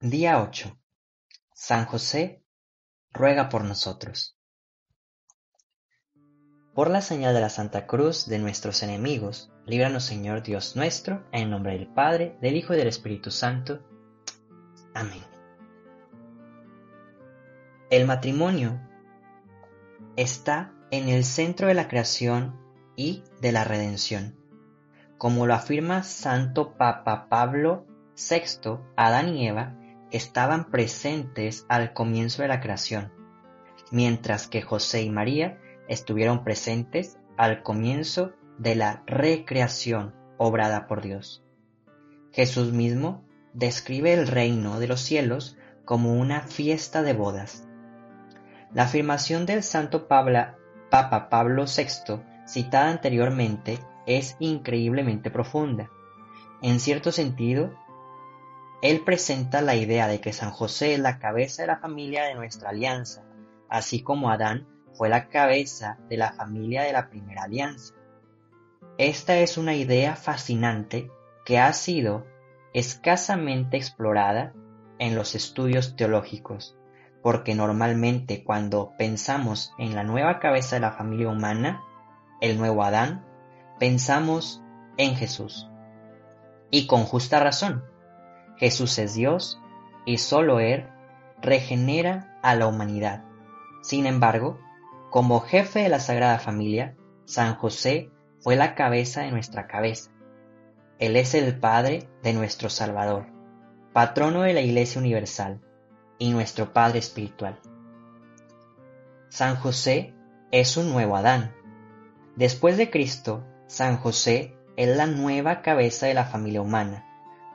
Día 8. San José ruega por nosotros. Por la señal de la Santa Cruz de nuestros enemigos, líbranos Señor Dios nuestro, en nombre del Padre, del Hijo y del Espíritu Santo. Amén. El matrimonio está en el centro de la creación y de la redención. Como lo afirma Santo Papa Pablo VI, Adán y Eva estaban presentes al comienzo de la creación, mientras que José y María estuvieron presentes al comienzo de la recreación obrada por Dios. Jesús mismo describe el reino de los cielos como una fiesta de bodas. La afirmación del santo Papa Pablo VI, citada anteriormente, es increíblemente profunda. En cierto sentido, él presenta la idea de que San José es la cabeza de la familia de nuestra alianza, así como Adán fue la cabeza de la familia de la primera alianza. Esta es una idea fascinante que ha sido escasamente explorada en los estudios teológicos, porque normalmente cuando pensamos en la nueva cabeza de la familia humana, el nuevo Adán, pensamos en Jesús. Y con justa razón, Jesús es Dios y solo Él regenera a la humanidad. Sin embargo, como jefe de la Sagrada Familia, San José fue la cabeza de nuestra cabeza. Él es el Padre de nuestro Salvador, patrono de la Iglesia Universal y nuestro Padre Espiritual. San José es un nuevo Adán. Después de Cristo, San José es la nueva cabeza de la familia humana.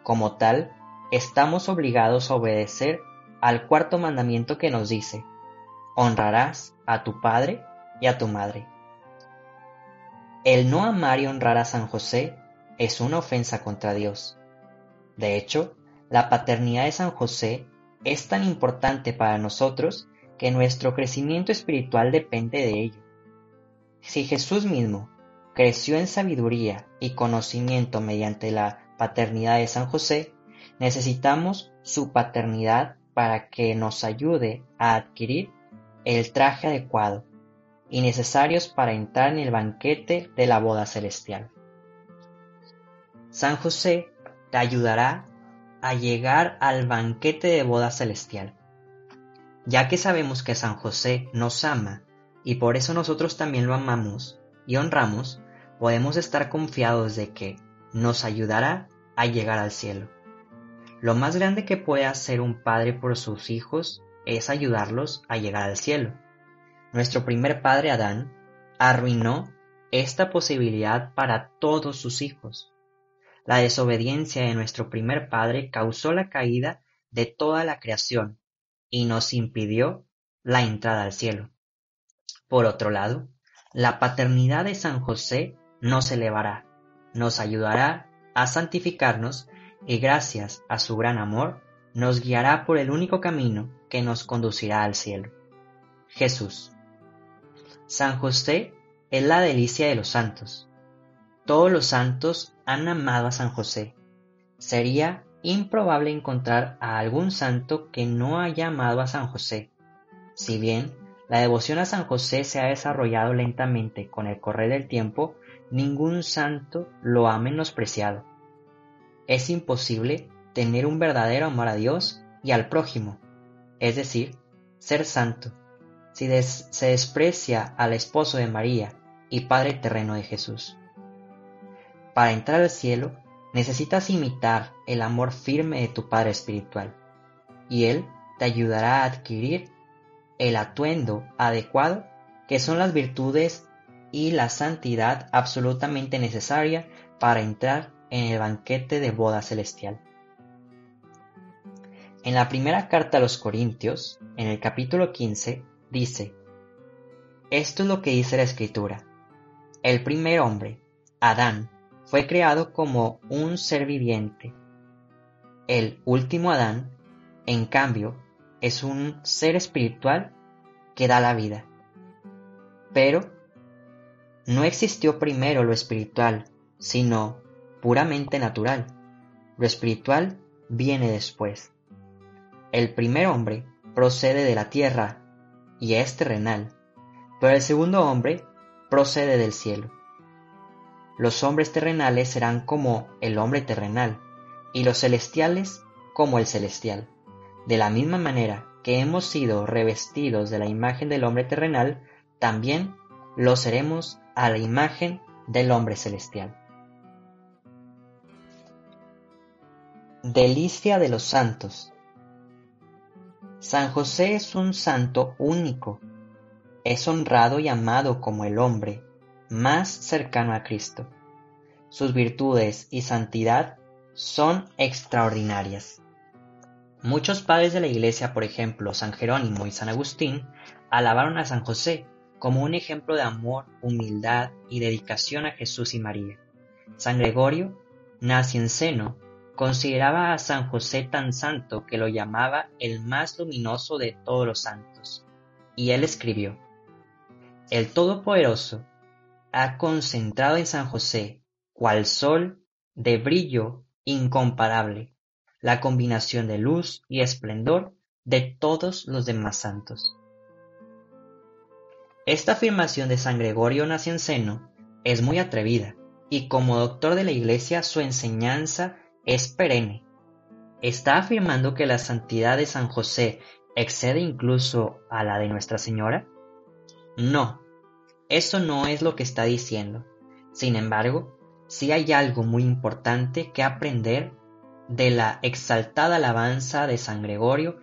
Como tal, estamos obligados a obedecer al cuarto mandamiento que nos dice, honrarás a tu padre y a tu madre. El no amar y honrar a San José es una ofensa contra Dios. De hecho, la paternidad de San José es tan importante para nosotros que nuestro crecimiento espiritual depende de ello. Si Jesús mismo creció en sabiduría y conocimiento mediante la paternidad de San José, Necesitamos su paternidad para que nos ayude a adquirir el traje adecuado y necesarios para entrar en el banquete de la boda celestial. San José te ayudará a llegar al banquete de boda celestial. Ya que sabemos que San José nos ama y por eso nosotros también lo amamos y honramos, podemos estar confiados de que nos ayudará a llegar al cielo. Lo más grande que puede hacer un padre por sus hijos es ayudarlos a llegar al cielo. Nuestro primer padre Adán arruinó esta posibilidad para todos sus hijos. La desobediencia de nuestro primer padre causó la caída de toda la creación y nos impidió la entrada al cielo. Por otro lado, la paternidad de San José nos elevará, nos ayudará a santificarnos y gracias a su gran amor nos guiará por el único camino que nos conducirá al cielo. Jesús. San José es la delicia de los santos. Todos los santos han amado a San José. Sería improbable encontrar a algún santo que no haya amado a San José. Si bien la devoción a San José se ha desarrollado lentamente con el correr del tiempo, ningún santo lo ha menospreciado. Es imposible tener un verdadero amor a Dios y al prójimo, es decir, ser santo, si se desprecia al esposo de María y Padre terreno de Jesús. Para entrar al cielo, necesitas imitar el amor firme de tu Padre espiritual, y Él te ayudará a adquirir el atuendo adecuado que son las virtudes y la santidad absolutamente necesaria para entrar en el banquete de boda celestial. En la primera carta a los Corintios, en el capítulo 15, dice, Esto es lo que dice la Escritura. El primer hombre, Adán, fue creado como un ser viviente. El último Adán, en cambio, es un ser espiritual que da la vida. Pero no existió primero lo espiritual, sino puramente natural. Lo espiritual viene después. El primer hombre procede de la tierra y es terrenal, pero el segundo hombre procede del cielo. Los hombres terrenales serán como el hombre terrenal, y los celestiales como el celestial. De la misma manera que hemos sido revestidos de la imagen del hombre terrenal, también lo seremos a la imagen del hombre celestial. Delicia de los santos. San José es un santo único. Es honrado y amado como el hombre más cercano a Cristo. Sus virtudes y santidad son extraordinarias. Muchos padres de la Iglesia, por ejemplo San Jerónimo y San Agustín, alabaron a San José como un ejemplo de amor, humildad y dedicación a Jesús y María. San Gregorio Nacianceno consideraba a San José tan santo que lo llamaba el más luminoso de todos los santos. Y él escribió, El Todopoderoso ha concentrado en San José, cual sol de brillo incomparable, la combinación de luz y esplendor de todos los demás santos. Esta afirmación de San Gregorio Nacianceno es muy atrevida, y como doctor de la Iglesia su enseñanza es perenne. ¿Está afirmando que la santidad de San José excede incluso a la de Nuestra Señora? No, eso no es lo que está diciendo. Sin embargo, sí hay algo muy importante que aprender de la exaltada alabanza de San Gregorio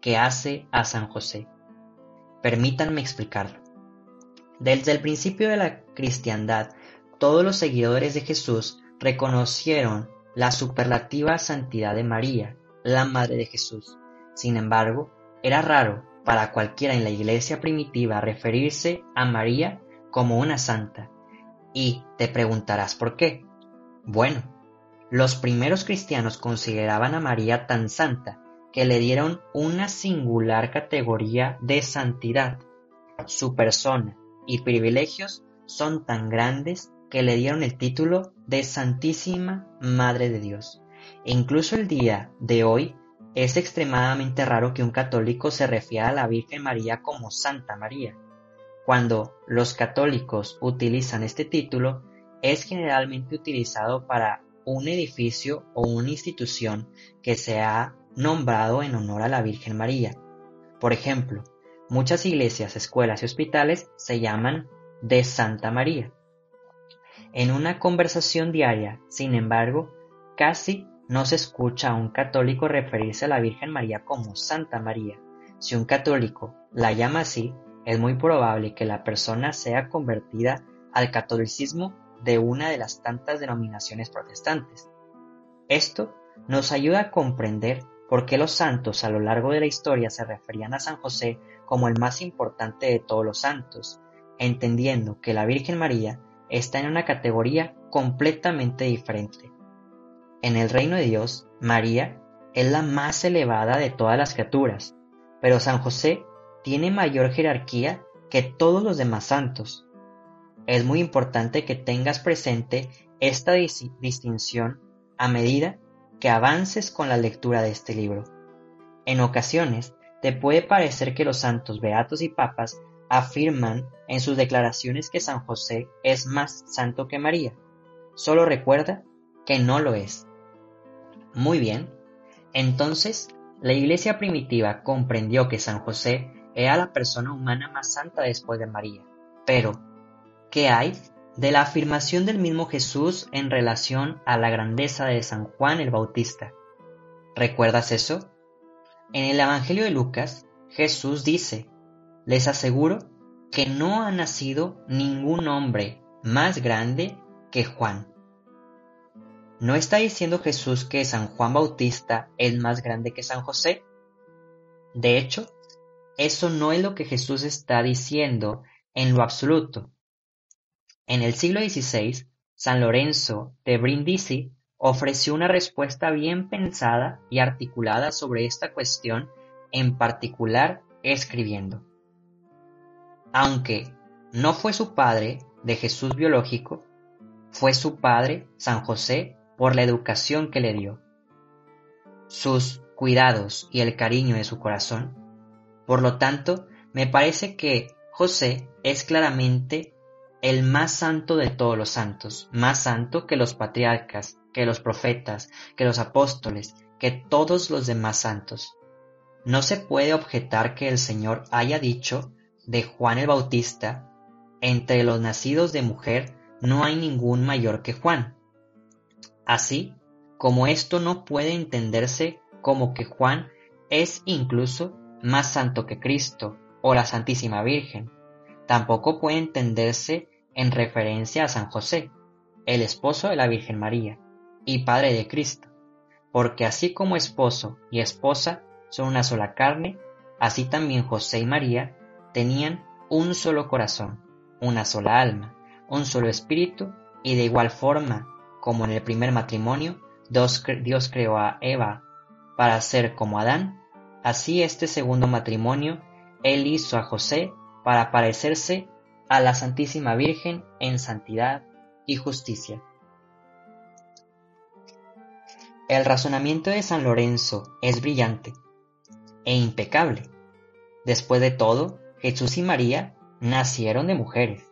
que hace a San José. Permítanme explicarlo. Desde el principio de la cristiandad, todos los seguidores de Jesús reconocieron la superlativa santidad de María, la Madre de Jesús. Sin embargo, era raro para cualquiera en la iglesia primitiva referirse a María como una santa. Y te preguntarás por qué. Bueno, los primeros cristianos consideraban a María tan santa que le dieron una singular categoría de santidad. Su persona y privilegios son tan grandes que le dieron el título de Santísima Madre de Dios. E incluso el día de hoy es extremadamente raro que un católico se refiera a la Virgen María como Santa María. Cuando los católicos utilizan este título, es generalmente utilizado para un edificio o una institución que se ha nombrado en honor a la Virgen María. Por ejemplo, muchas iglesias, escuelas y hospitales se llaman de Santa María. En una conversación diaria, sin embargo, casi no se escucha a un católico referirse a la Virgen María como Santa María. Si un católico la llama así, es muy probable que la persona sea convertida al catolicismo de una de las tantas denominaciones protestantes. Esto nos ayuda a comprender por qué los santos a lo largo de la historia se referían a San José como el más importante de todos los santos, entendiendo que la Virgen María está en una categoría completamente diferente. En el reino de Dios, María es la más elevada de todas las criaturas, pero San José tiene mayor jerarquía que todos los demás santos. Es muy importante que tengas presente esta distinción a medida que avances con la lectura de este libro. En ocasiones, te puede parecer que los santos beatos y papas afirman en sus declaraciones que San José es más santo que María. Solo recuerda que no lo es. Muy bien, entonces la iglesia primitiva comprendió que San José era la persona humana más santa después de María. Pero, ¿qué hay de la afirmación del mismo Jesús en relación a la grandeza de San Juan el Bautista? ¿Recuerdas eso? En el Evangelio de Lucas, Jesús dice, les aseguro que no ha nacido ningún hombre más grande que Juan. ¿No está diciendo Jesús que San Juan Bautista es más grande que San José? De hecho, eso no es lo que Jesús está diciendo en lo absoluto. En el siglo XVI, San Lorenzo de Brindisi ofreció una respuesta bien pensada y articulada sobre esta cuestión, en particular escribiendo. Aunque no fue su padre de Jesús biológico, fue su padre, San José, por la educación que le dio. Sus cuidados y el cariño de su corazón. Por lo tanto, me parece que José es claramente el más santo de todos los santos, más santo que los patriarcas, que los profetas, que los apóstoles, que todos los demás santos. No se puede objetar que el Señor haya dicho de Juan el Bautista, entre los nacidos de mujer no hay ningún mayor que Juan. Así como esto no puede entenderse como que Juan es incluso más santo que Cristo o la Santísima Virgen, tampoco puede entenderse en referencia a San José, el esposo de la Virgen María y Padre de Cristo, porque así como esposo y esposa son una sola carne, así también José y María tenían un solo corazón, una sola alma, un solo espíritu, y de igual forma como en el primer matrimonio, Dios creó a Eva para ser como Adán, así este segundo matrimonio, Él hizo a José para parecerse a la Santísima Virgen en santidad y justicia. El razonamiento de San Lorenzo es brillante e impecable. Después de todo, Jesús y María nacieron de mujeres.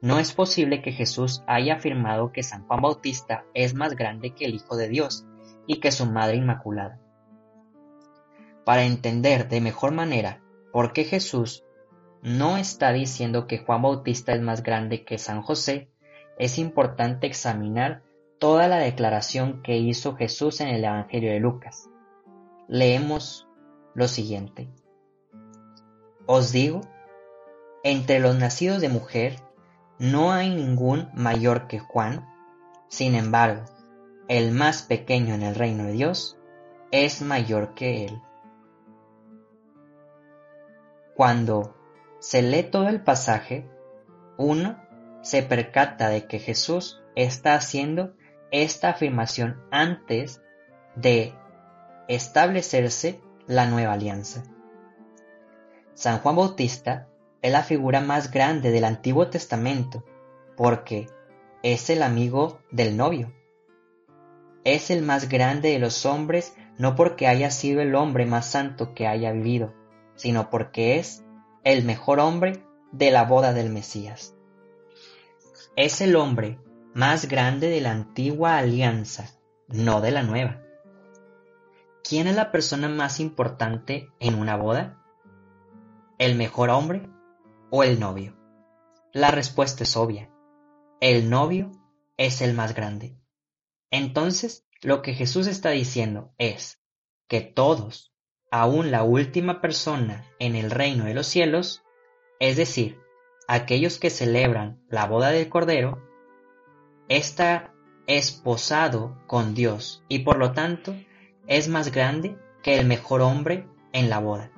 No es posible que Jesús haya afirmado que San Juan Bautista es más grande que el Hijo de Dios y que su Madre Inmaculada. Para entender de mejor manera por qué Jesús no está diciendo que Juan Bautista es más grande que San José, es importante examinar toda la declaración que hizo Jesús en el Evangelio de Lucas. Leemos lo siguiente. Os digo, entre los nacidos de mujer no hay ningún mayor que Juan, sin embargo, el más pequeño en el reino de Dios es mayor que él. Cuando se lee todo el pasaje, uno se percata de que Jesús está haciendo esta afirmación antes de establecerse la nueva alianza. San Juan Bautista es la figura más grande del Antiguo Testamento porque es el amigo del novio. Es el más grande de los hombres no porque haya sido el hombre más santo que haya vivido, sino porque es el mejor hombre de la boda del Mesías. Es el hombre más grande de la antigua alianza, no de la nueva. ¿Quién es la persona más importante en una boda? ¿El mejor hombre o el novio? La respuesta es obvia. El novio es el más grande. Entonces, lo que Jesús está diciendo es que todos, aun la última persona en el reino de los cielos, es decir, aquellos que celebran la boda del Cordero, está esposado con Dios y por lo tanto es más grande que el mejor hombre en la boda.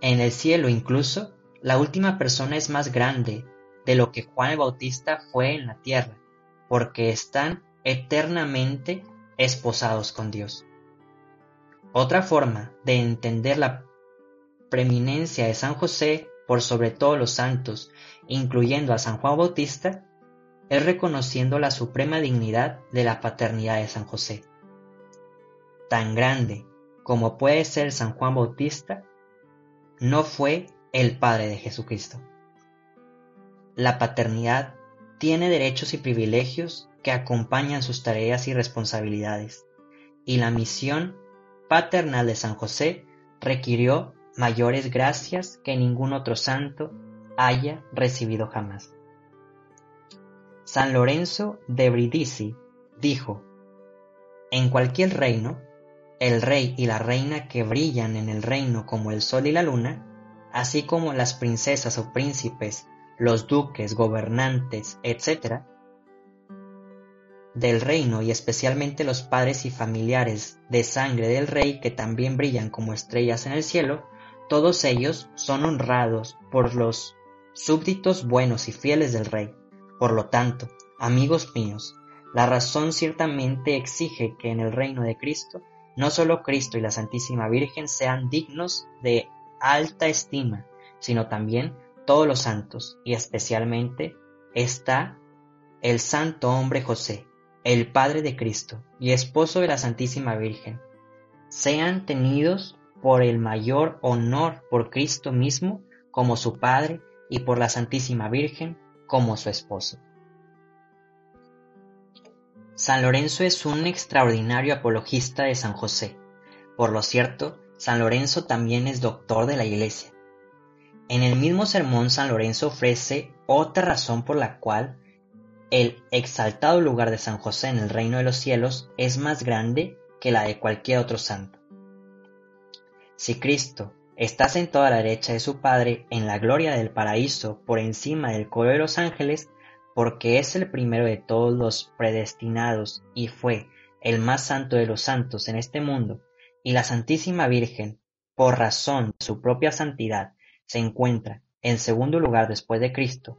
En el cielo incluso, la última persona es más grande de lo que Juan el Bautista fue en la tierra, porque están eternamente esposados con Dios. Otra forma de entender la preeminencia de San José por sobre todos los santos, incluyendo a San Juan Bautista, es reconociendo la suprema dignidad de la paternidad de San José. Tan grande como puede ser San Juan Bautista, no fue el Padre de Jesucristo. La paternidad tiene derechos y privilegios que acompañan sus tareas y responsabilidades, y la misión paternal de San José requirió mayores gracias que ningún otro santo haya recibido jamás. San Lorenzo de Brindisi dijo, En cualquier reino, el rey y la reina que brillan en el reino como el sol y la luna, así como las princesas o príncipes, los duques, gobernantes, etc., del reino y especialmente los padres y familiares de sangre del rey que también brillan como estrellas en el cielo, todos ellos son honrados por los súbditos buenos y fieles del rey por lo tanto, amigos míos, la razón ciertamente exige que en el reino de Cristo no solo Cristo y la Santísima Virgen sean dignos de alta estima, sino también todos los santos, y especialmente está el santo hombre José, el Padre de Cristo y esposo de la Santísima Virgen, sean tenidos por el mayor honor por Cristo mismo como su Padre y por la Santísima Virgen como su esposo. San Lorenzo es un extraordinario apologista de San José. Por lo cierto, San Lorenzo también es doctor de la Iglesia. En el mismo sermón San Lorenzo ofrece otra razón por la cual el exaltado lugar de San José en el reino de los cielos es más grande que la de cualquier otro santo. Si Cristo está sentado a la derecha de su Padre en la gloria del paraíso por encima del coro de los ángeles, porque es el primero de todos los predestinados y fue el más santo de los santos en este mundo, y la Santísima Virgen, por razón de su propia santidad, se encuentra en segundo lugar después de Cristo,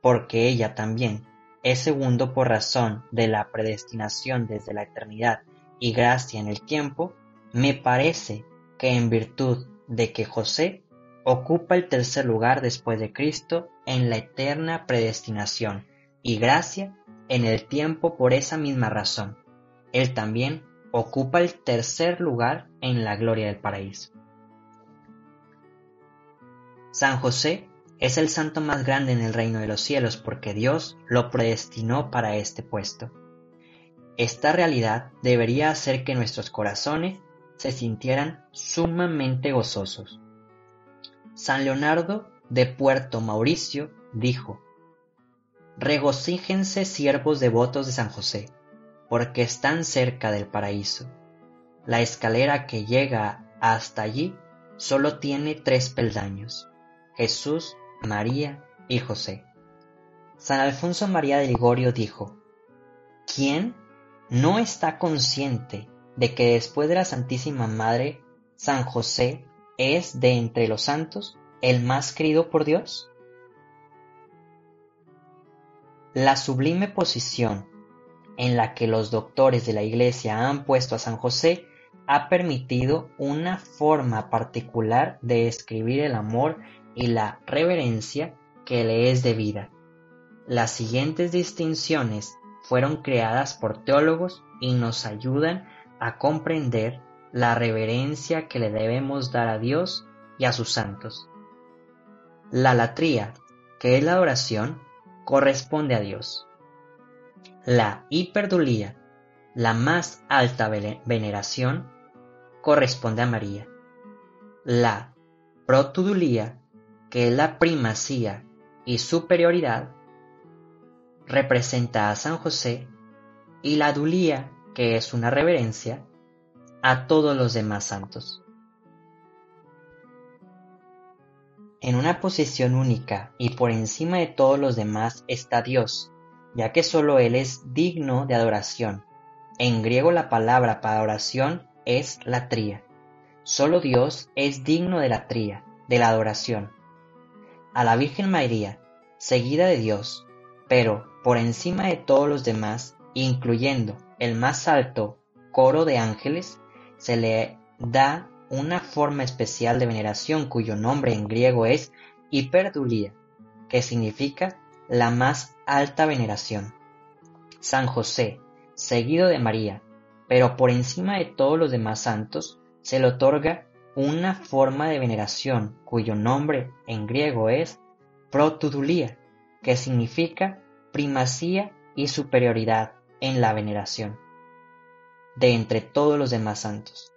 porque ella también es segundo por razón de la predestinación desde la eternidad y gracia en el tiempo, me parece que en virtud de que José ocupa el tercer lugar después de Cristo en la eterna predestinación y gracia en el tiempo por esa misma razón. Él también ocupa el tercer lugar en la gloria del paraíso. San José es el santo más grande en el reino de los cielos porque Dios lo predestinó para este puesto. Esta realidad debería hacer que nuestros corazones se sintieran sumamente gozosos. San Leonardo de Puerto Mauricio dijo, Regocíjense siervos devotos de San José, porque están cerca del paraíso. La escalera que llega hasta allí solo tiene tres peldaños. Jesús María y José. San Alfonso María de Ligorio dijo, ¿quién no está consciente de que después de la Santísima Madre, San José es de entre los santos el más querido por Dios? La sublime posición en la que los doctores de la Iglesia han puesto a San José ha permitido una forma particular de escribir el amor y la reverencia que le es debida. Las siguientes distinciones fueron creadas por teólogos y nos ayudan a comprender la reverencia que le debemos dar a Dios y a sus santos. La latría, que es la adoración, corresponde a Dios. La hiperdulía, la más alta veneración, corresponde a María. La protudulía, que la primacía y superioridad representa a San José y la dulía, que es una reverencia, a todos los demás santos. En una posición única y por encima de todos los demás está Dios, ya que sólo Él es digno de adoración. En griego la palabra para adoración es latría. Solo Dios es digno de la tría, de la adoración a la Virgen María, seguida de Dios, pero por encima de todos los demás, incluyendo el más alto coro de ángeles, se le da una forma especial de veneración cuyo nombre en griego es hiperdulía, que significa la más alta veneración. San José, seguido de María, pero por encima de todos los demás santos, se le otorga una forma de veneración cuyo nombre en griego es protudulía, que significa primacía y superioridad en la veneración de entre todos los demás santos.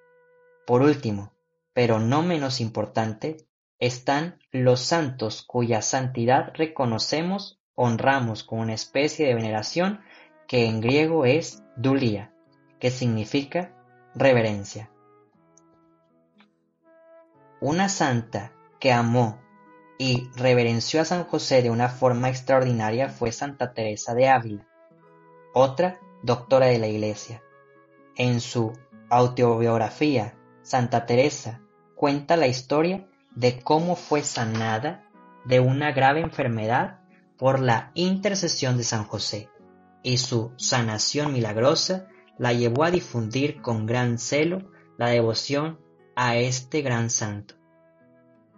Por último, pero no menos importante, están los santos cuya santidad reconocemos, honramos con una especie de veneración que en griego es dulía, que significa reverencia. Una santa que amó y reverenció a San José de una forma extraordinaria fue Santa Teresa de Ávila, otra doctora de la Iglesia. En su autobiografía, Santa Teresa cuenta la historia de cómo fue sanada de una grave enfermedad por la intercesión de San José, y su sanación milagrosa la llevó a difundir con gran celo la devoción a este gran santo.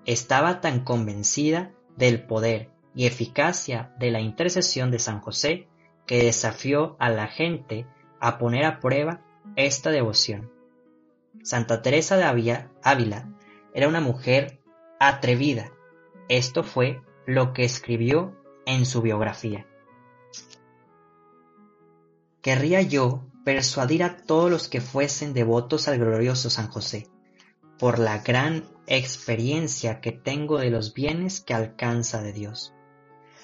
Estaba tan convencida del poder y eficacia de la intercesión de San José que desafió a la gente a poner a prueba esta devoción. Santa Teresa de Ávila era una mujer atrevida. Esto fue lo que escribió en su biografía. Querría yo persuadir a todos los que fuesen devotos al glorioso San José, por la gran experiencia que tengo de los bienes que alcanza de Dios.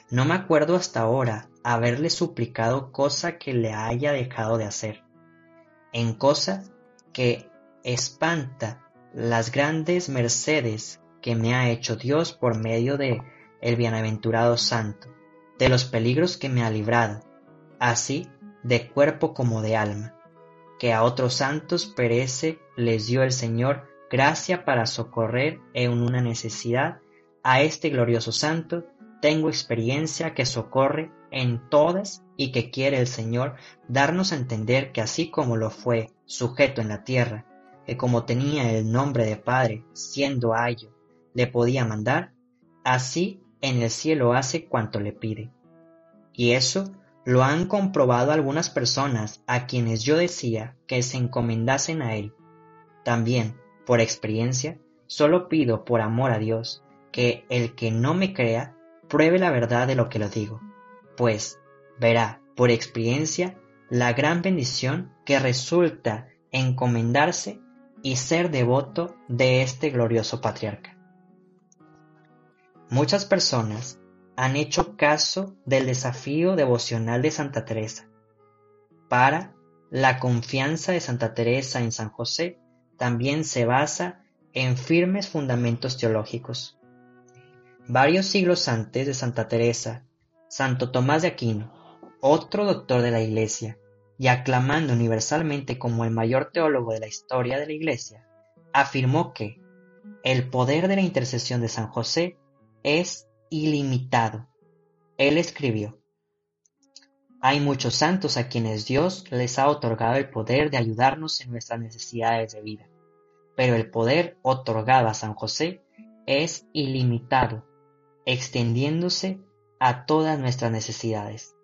No me acuerdo hasta ahora haberle suplicado cosa que le haya dejado de hacer, en cosa que espanta las grandes mercedes que me ha hecho Dios por medio de el bienaventurado santo, de los peligros que me ha librado, así de cuerpo como de alma, que a otros santos perece les dio el Señor gracia para socorrer en una necesidad, a este glorioso santo tengo experiencia que socorre en todas y que quiere el Señor darnos a entender que así como lo fue sujeto en la tierra, que como tenía el nombre de Padre, siendo ayo, le podía mandar, así en el cielo hace cuanto le pide. Y eso lo han comprobado algunas personas a quienes yo decía que se encomendasen a Él. También, por experiencia, solo pido por amor a Dios que el que no me crea pruebe la verdad de lo que lo digo, pues verá por experiencia la gran bendición que resulta encomendarse y ser devoto de este glorioso patriarca. Muchas personas han hecho caso del desafío devocional de Santa Teresa. Para la confianza de Santa Teresa en San José también se basa en firmes fundamentos teológicos. Varios siglos antes de Santa Teresa, Santo Tomás de Aquino, otro doctor de la Iglesia, y aclamando universalmente como el mayor teólogo de la historia de la Iglesia, afirmó que el poder de la intercesión de San José es ilimitado. Él escribió, Hay muchos santos a quienes Dios les ha otorgado el poder de ayudarnos en nuestras necesidades de vida, pero el poder otorgado a San José es ilimitado, extendiéndose a todas nuestras necesidades,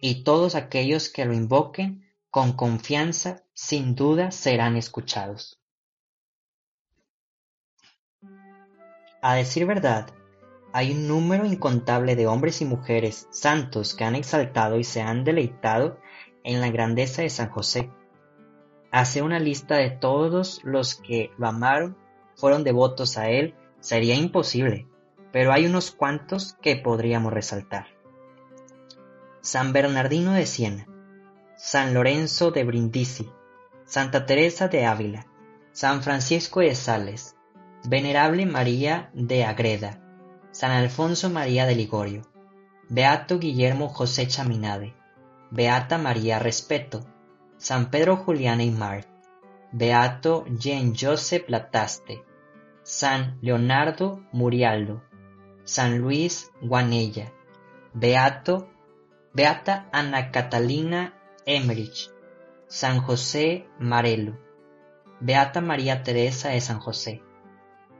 y todos aquellos que lo invoquen con confianza sin duda serán escuchados. A decir verdad, hay un número incontable de hombres y mujeres santos que han exaltado y se han deleitado en la grandeza de San José. Hacer una lista de todos los que lo amaron, fueron devotos a él, sería imposible, pero hay unos cuantos que podríamos resaltar. San Bernardino de Siena, San Lorenzo de Brindisi, Santa Teresa de Ávila, San Francisco de Sales, Venerable María de Agreda, San Alfonso María de Ligorio, Beato Guillermo José Chaminade, Beata María Respeto, San Pedro Julián Aymar, Beato Jean Joseph Lataste, San Leonardo Murialdo, San Luis Guanella, Beato, Beata Ana Catalina Emmerich, San José Marelo, Beata María Teresa de San José,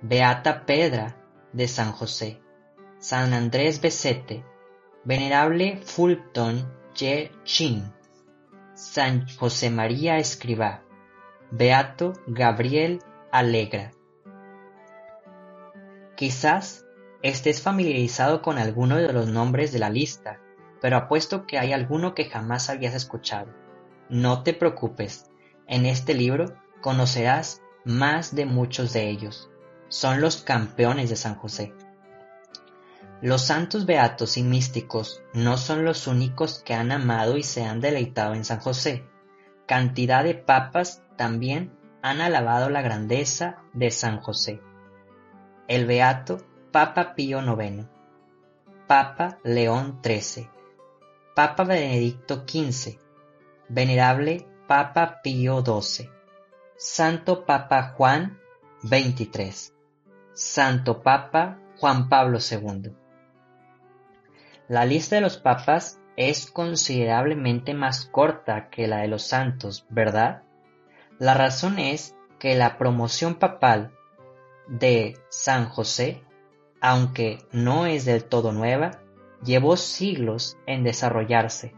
Beata Pedra de San José, San Andrés Becete, Venerable Fulton Ye Chin, San José María Escribá, Beato Gabriel Alegra. Quizás estés familiarizado con alguno de los nombres de la lista, pero apuesto que hay alguno que jamás habías escuchado. No te preocupes, en este libro conocerás más de muchos de ellos. Son los campeones de San José. Los santos beatos y místicos no son los únicos que han amado y se han deleitado en San José. Cantidad de papas también han alabado la grandeza de San José. El beato Papa Pío IX, Papa León XIII, Papa Benedicto XV, Venerable Papa Pío XII, Santo Papa Juan XXIII, Santo Papa Juan Pablo II. La lista de los papas es considerablemente más corta que la de los santos, ¿verdad? La razón es que la promoción papal de San José, aunque no es del todo nueva, llevó siglos en desarrollarse.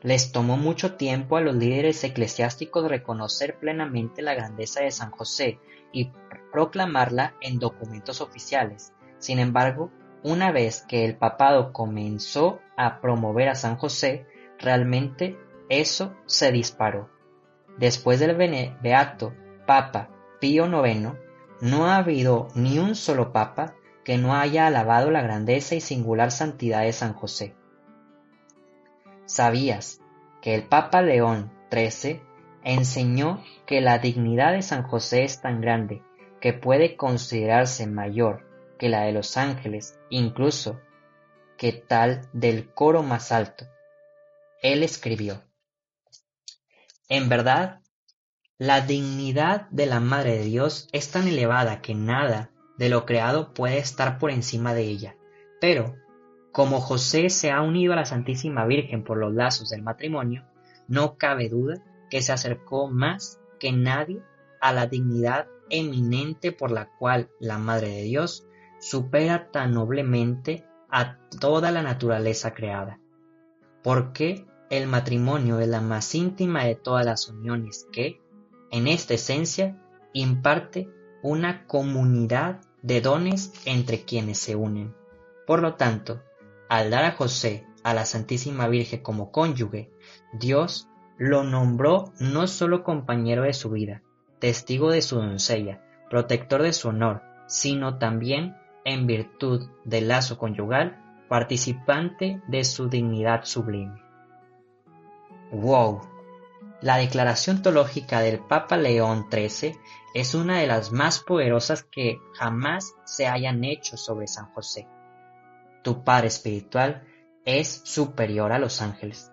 Les tomó mucho tiempo a los líderes eclesiásticos reconocer plenamente la grandeza de San José y proclamarla en documentos oficiales. Sin embargo, una vez que el papado comenzó a promover a San José, realmente eso se disparó. Después del beato Papa Pío IX, no ha habido ni un solo papa que no haya alabado la grandeza y singular santidad de San José. ¿Sabías que el Papa León XIII enseñó que la dignidad de San José es tan grande que puede considerarse mayor que la de los ángeles, incluso que tal del coro más alto? Él escribió, En verdad, la dignidad de la Madre de Dios es tan elevada que nada de lo creado puede estar por encima de ella. Pero, como José se ha unido a la Santísima Virgen por los lazos del matrimonio, no cabe duda que se acercó más que nadie a la dignidad eminente por la cual la Madre de Dios supera tan noblemente a toda la naturaleza creada. Porque el matrimonio es la más íntima de todas las uniones que, en esta esencia, imparte una comunidad de dones entre quienes se unen. Por lo tanto, al dar a José a la Santísima Virgen como cónyuge, Dios lo nombró no solo compañero de su vida, testigo de su doncella, protector de su honor, sino también, en virtud del lazo conyugal, participante de su dignidad sublime. ¡Wow! La declaración teológica del Papa León XIII es una de las más poderosas que jamás se hayan hecho sobre San José. Tu Padre espiritual es superior a los ángeles.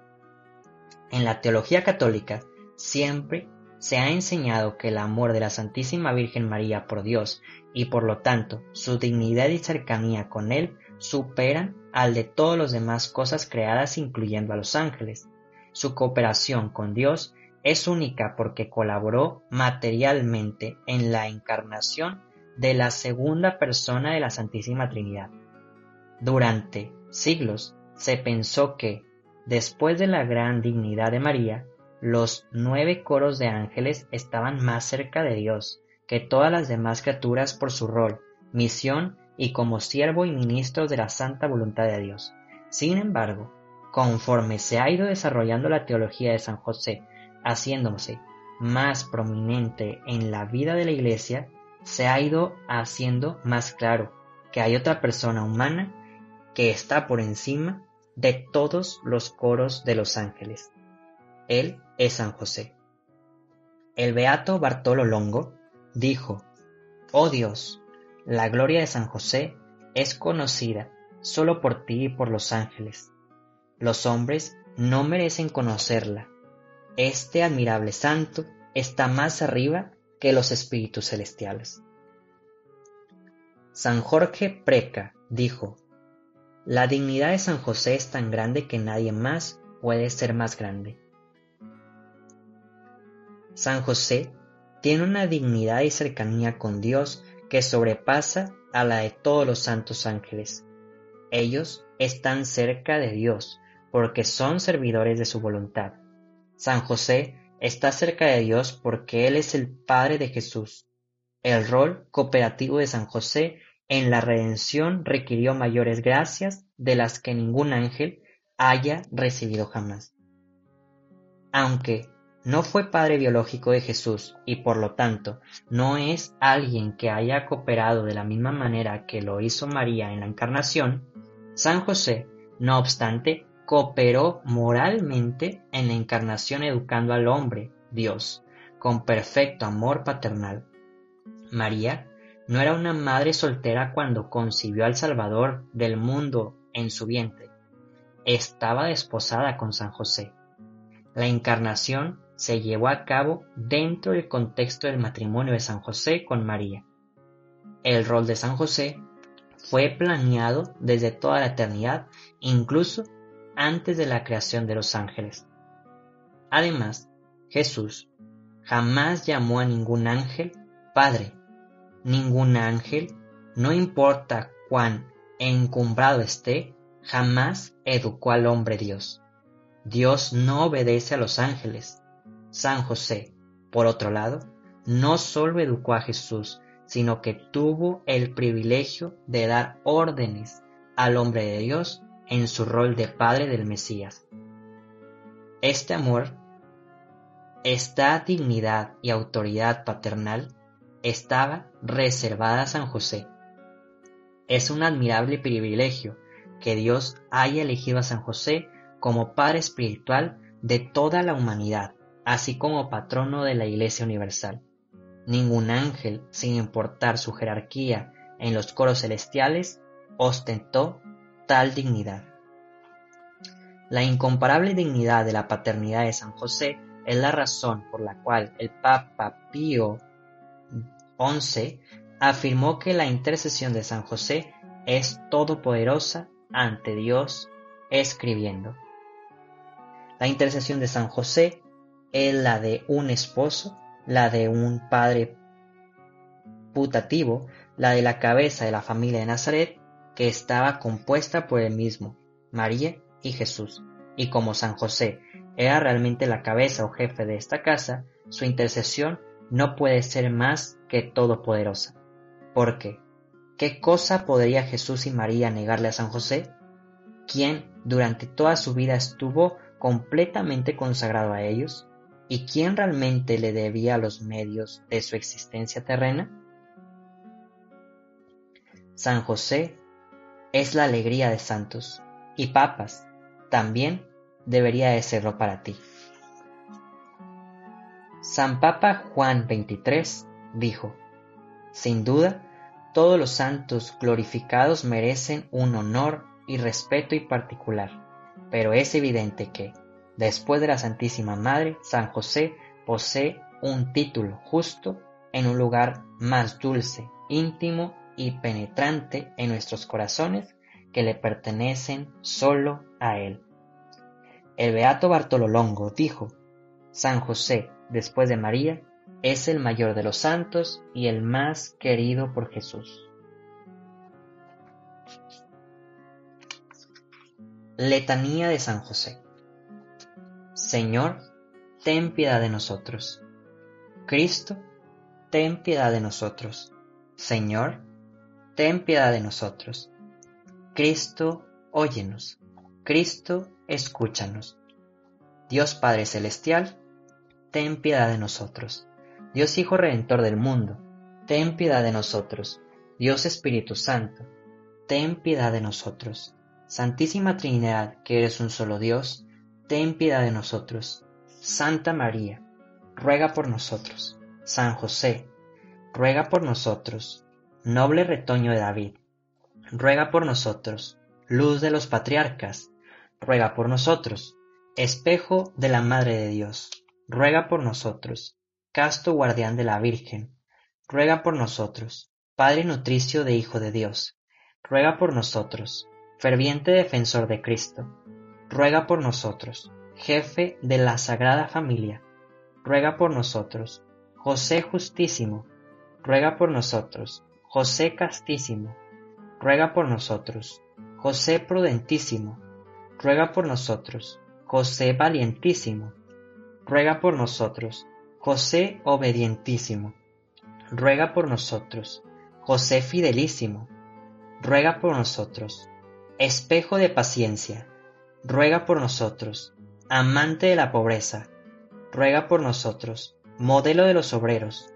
En la teología católica siempre se ha enseñado que el amor de la Santísima Virgen María por Dios y por lo tanto su dignidad y cercanía con Él superan al de todas las demás cosas creadas incluyendo a los ángeles. Su cooperación con Dios es única porque colaboró materialmente en la encarnación de la segunda persona de la Santísima Trinidad. Durante siglos se pensó que, después de la gran dignidad de María, los nueve coros de ángeles estaban más cerca de Dios que todas las demás criaturas por su rol, misión y como siervo y ministro de la santa voluntad de Dios. Sin embargo, conforme se ha ido desarrollando la teología de San José haciéndose más prominente en la vida de la iglesia, se ha ido haciendo más claro que hay otra persona humana que está por encima de todos los coros de los ángeles. Él es San José. El beato Bartolo Longo dijo, Oh Dios, la gloria de San José es conocida solo por ti y por los ángeles. Los hombres no merecen conocerla este admirable santo está más arriba que los espíritus celestiales. San Jorge Preca dijo, La dignidad de San José es tan grande que nadie más puede ser más grande. San José tiene una dignidad y cercanía con Dios que sobrepasa a la de todos los santos ángeles. Ellos están cerca de Dios porque son servidores de su voluntad. San José está cerca de Dios porque Él es el Padre de Jesús. El rol cooperativo de San José en la redención requirió mayores gracias de las que ningún ángel haya recibido jamás. Aunque no fue padre biológico de Jesús y por lo tanto no es alguien que haya cooperado de la misma manera que lo hizo María en la encarnación, San José, no obstante, cooperó moralmente en la encarnación educando al hombre, Dios, con perfecto amor paternal. María no era una madre soltera cuando concibió al Salvador del mundo en su vientre. Estaba desposada con San José. La encarnación se llevó a cabo dentro del contexto del matrimonio de San José con María. El rol de San José fue planeado desde toda la eternidad, incluso antes de la creación de los ángeles. Además, Jesús jamás llamó a ningún ángel Padre. Ningún ángel, no importa cuán encumbrado esté, jamás educó al hombre Dios. Dios no obedece a los ángeles. San José, por otro lado, no solo educó a Jesús, sino que tuvo el privilegio de dar órdenes al hombre de Dios en su rol de padre del Mesías. Este amor, esta dignidad y autoridad paternal estaba reservada a San José. Es un admirable privilegio que Dios haya elegido a San José como Padre espiritual de toda la humanidad, así como patrono de la Iglesia Universal. Ningún ángel, sin importar su jerarquía en los coros celestiales, ostentó tal dignidad. La incomparable dignidad de la paternidad de San José es la razón por la cual el Papa Pío XI afirmó que la intercesión de San José es todopoderosa ante Dios escribiendo. La intercesión de San José es la de un esposo, la de un padre putativo, la de la cabeza de la familia de Nazaret, que estaba compuesta por el mismo, María y Jesús. Y como San José era realmente la cabeza o jefe de esta casa, su intercesión no puede ser más que todopoderosa. Porque, ¿qué cosa podría Jesús y María negarle a San José? ¿Quién durante toda su vida estuvo completamente consagrado a ellos? ¿Y quién realmente le debía los medios de su existencia terrena? San José es la alegría de santos y papas también debería de serlo para ti. San Papa Juan XXIII dijo, Sin duda, todos los santos glorificados merecen un honor y respeto y particular, pero es evidente que, después de la Santísima Madre, San José posee un título justo en un lugar más dulce, íntimo y penetrante en nuestros corazones que le pertenecen solo a Él. El beato Bartolo Longo dijo, San José, después de María, es el mayor de los santos y el más querido por Jesús. Letanía de San José. Señor, ten piedad de nosotros. Cristo, ten piedad de nosotros. Señor, ten piedad de nosotros. Cristo, óyenos. Cristo, escúchanos. Dios Padre Celestial, ten piedad de nosotros. Dios Hijo Redentor del mundo, ten piedad de nosotros. Dios Espíritu Santo, ten piedad de nosotros. Santísima Trinidad, que eres un solo Dios, ten piedad de nosotros. Santa María, ruega por nosotros. San José, ruega por nosotros noble retoño de David, ruega por nosotros, luz de los patriarcas, ruega por nosotros, espejo de la Madre de Dios, ruega por nosotros, casto guardián de la Virgen, ruega por nosotros, Padre nutricio de Hijo de Dios, ruega por nosotros, ferviente defensor de Cristo, ruega por nosotros, jefe de la Sagrada Familia, ruega por nosotros, José justísimo, ruega por nosotros, José castísimo, ruega por nosotros. José prudentísimo, ruega por nosotros. José valientísimo, ruega por nosotros. José obedientísimo, ruega por nosotros. José fidelísimo, ruega por nosotros. Espejo de paciencia, ruega por nosotros. Amante de la pobreza, ruega por nosotros. Modelo de los obreros,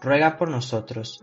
ruega por nosotros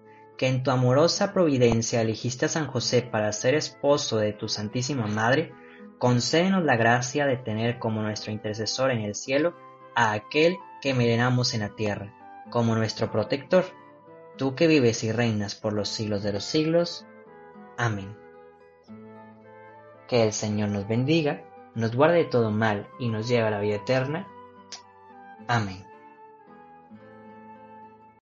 que en tu amorosa providencia elegiste a San José para ser esposo de tu Santísima Madre, concédenos la gracia de tener como nuestro intercesor en el cielo a aquel que veneramos en la tierra, como nuestro protector, tú que vives y reinas por los siglos de los siglos. Amén. Que el Señor nos bendiga, nos guarde de todo mal y nos lleve a la vida eterna. Amén.